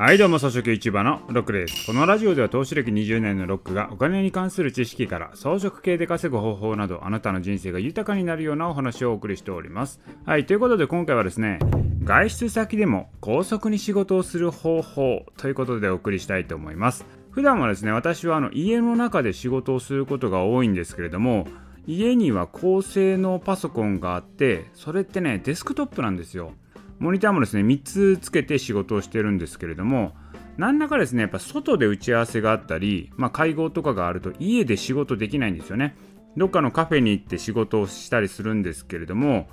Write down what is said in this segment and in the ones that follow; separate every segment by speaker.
Speaker 1: はいどうも、草食市場のロックです。このラジオでは投資歴20年のロックがお金に関する知識から装飾系で稼ぐ方法などあなたの人生が豊かになるようなお話をお送りしております。はい、ということで今回はですね、外出先でも高速に仕事をする方法ということでお送りしたいと思います。普段はですね、私はあの家の中で仕事をすることが多いんですけれども、家には高性能パソコンがあって、それってね、デスクトップなんですよ。モニターもですね3つつけて仕事をしてるんですけれども何らかですねやっぱ外で打ち合わせがあったり、まあ、会合とかがあると家で仕事できないんですよね。どっかのカフェに行って仕事をしたりするんですけれども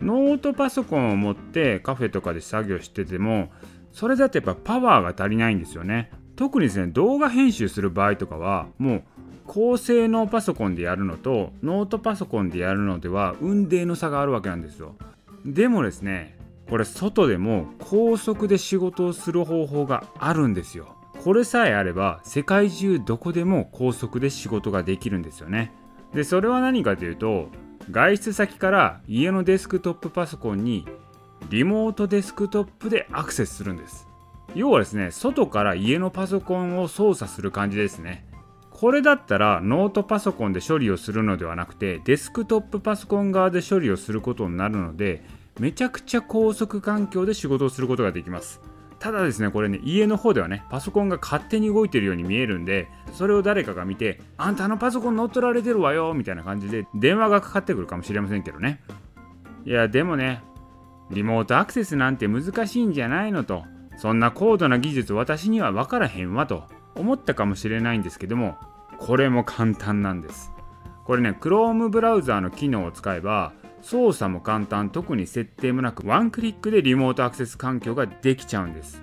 Speaker 1: ノートパソコンを持ってカフェとかで作業しててもそれだとやっぱパワーが足りないんですよね。特にですね動画編集する場合とかはもう高性能パソコンでやるのとノートパソコンでやるのでは運命の差があるわけなんですよ。でもですねこれ外でも高速で仕事をする方法があるんですよ。これさえあれば世界中どこでも高速で仕事ができるんですよね。でそれは何かというと外出先から家のデスクトップパソコンにリモートデスクトップでアクセスするんです。要はですね外から家のパソコンを操作する感じですね。これだったらノートパソコンで処理をするのではなくてデスクトップパソコン側で処理をすることになるのでめちゃくちゃ高速環境で仕事をすることができます。ただですねこれね家の方ではねパソコンが勝手に動いてるように見えるんでそれを誰かが見てあんたのパソコン乗っ取られてるわよみたいな感じで電話がかかってくるかもしれませんけどね。いやでもねリモートアクセスなんて難しいんじゃないのとそんな高度な技術私には分からへんわと思ったかもしれないんですけどもこれも簡単なんです。これね Chrome ブラウザーの機能を使えば操作も簡単。特に設定もなくワンクリックでリモートアクセス環境ができちゃうんです。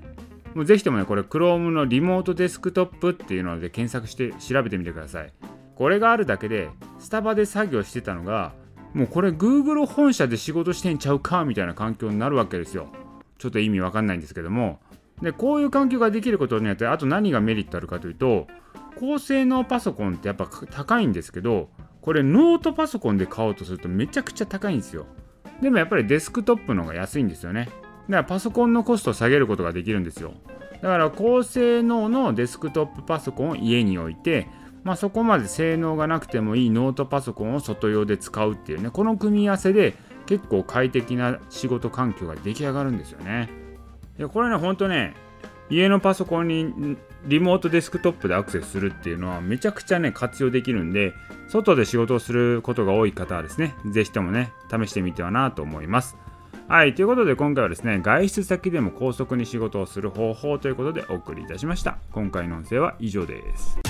Speaker 1: もうぜひともねこれ Chrome のリモートデスクトップっていうので検索して調べてみてください。これがあるだけでスタバで作業してたのがもうこれ Google 本社で仕事してんちゃうかみたいな環境になるわけですよ。ちょっと意味わかんないんですけども。でこういう環境ができることによってあと何がメリットあるかというと高性能パソコンってやっぱ高いんですけどこれノートパソコンで買おうとするとめちゃくちゃ高いんですよ。でもやっぱりデスクトップの方が安いんですよね。だからパソコンのコストを下げることができるんですよ。だから高性能のデスクトップパソコンを家に置いてまあ、そこまで性能がなくてもいいノートパソコンを外用で使うっていうねこの組み合わせで結構快適な仕事環境が出来上がるんですよね。でこれねほんとね家のパソコンにリモートデスクトップでアクセスするっていうのはめちゃくちゃね活用できるんで外で仕事をすることが多い方はですね。是非ともね試してみてはなと思います。はいということで今回はですね外出先でも高速に仕事をする方法ということでお送りいたしました。今回の音声は以上です。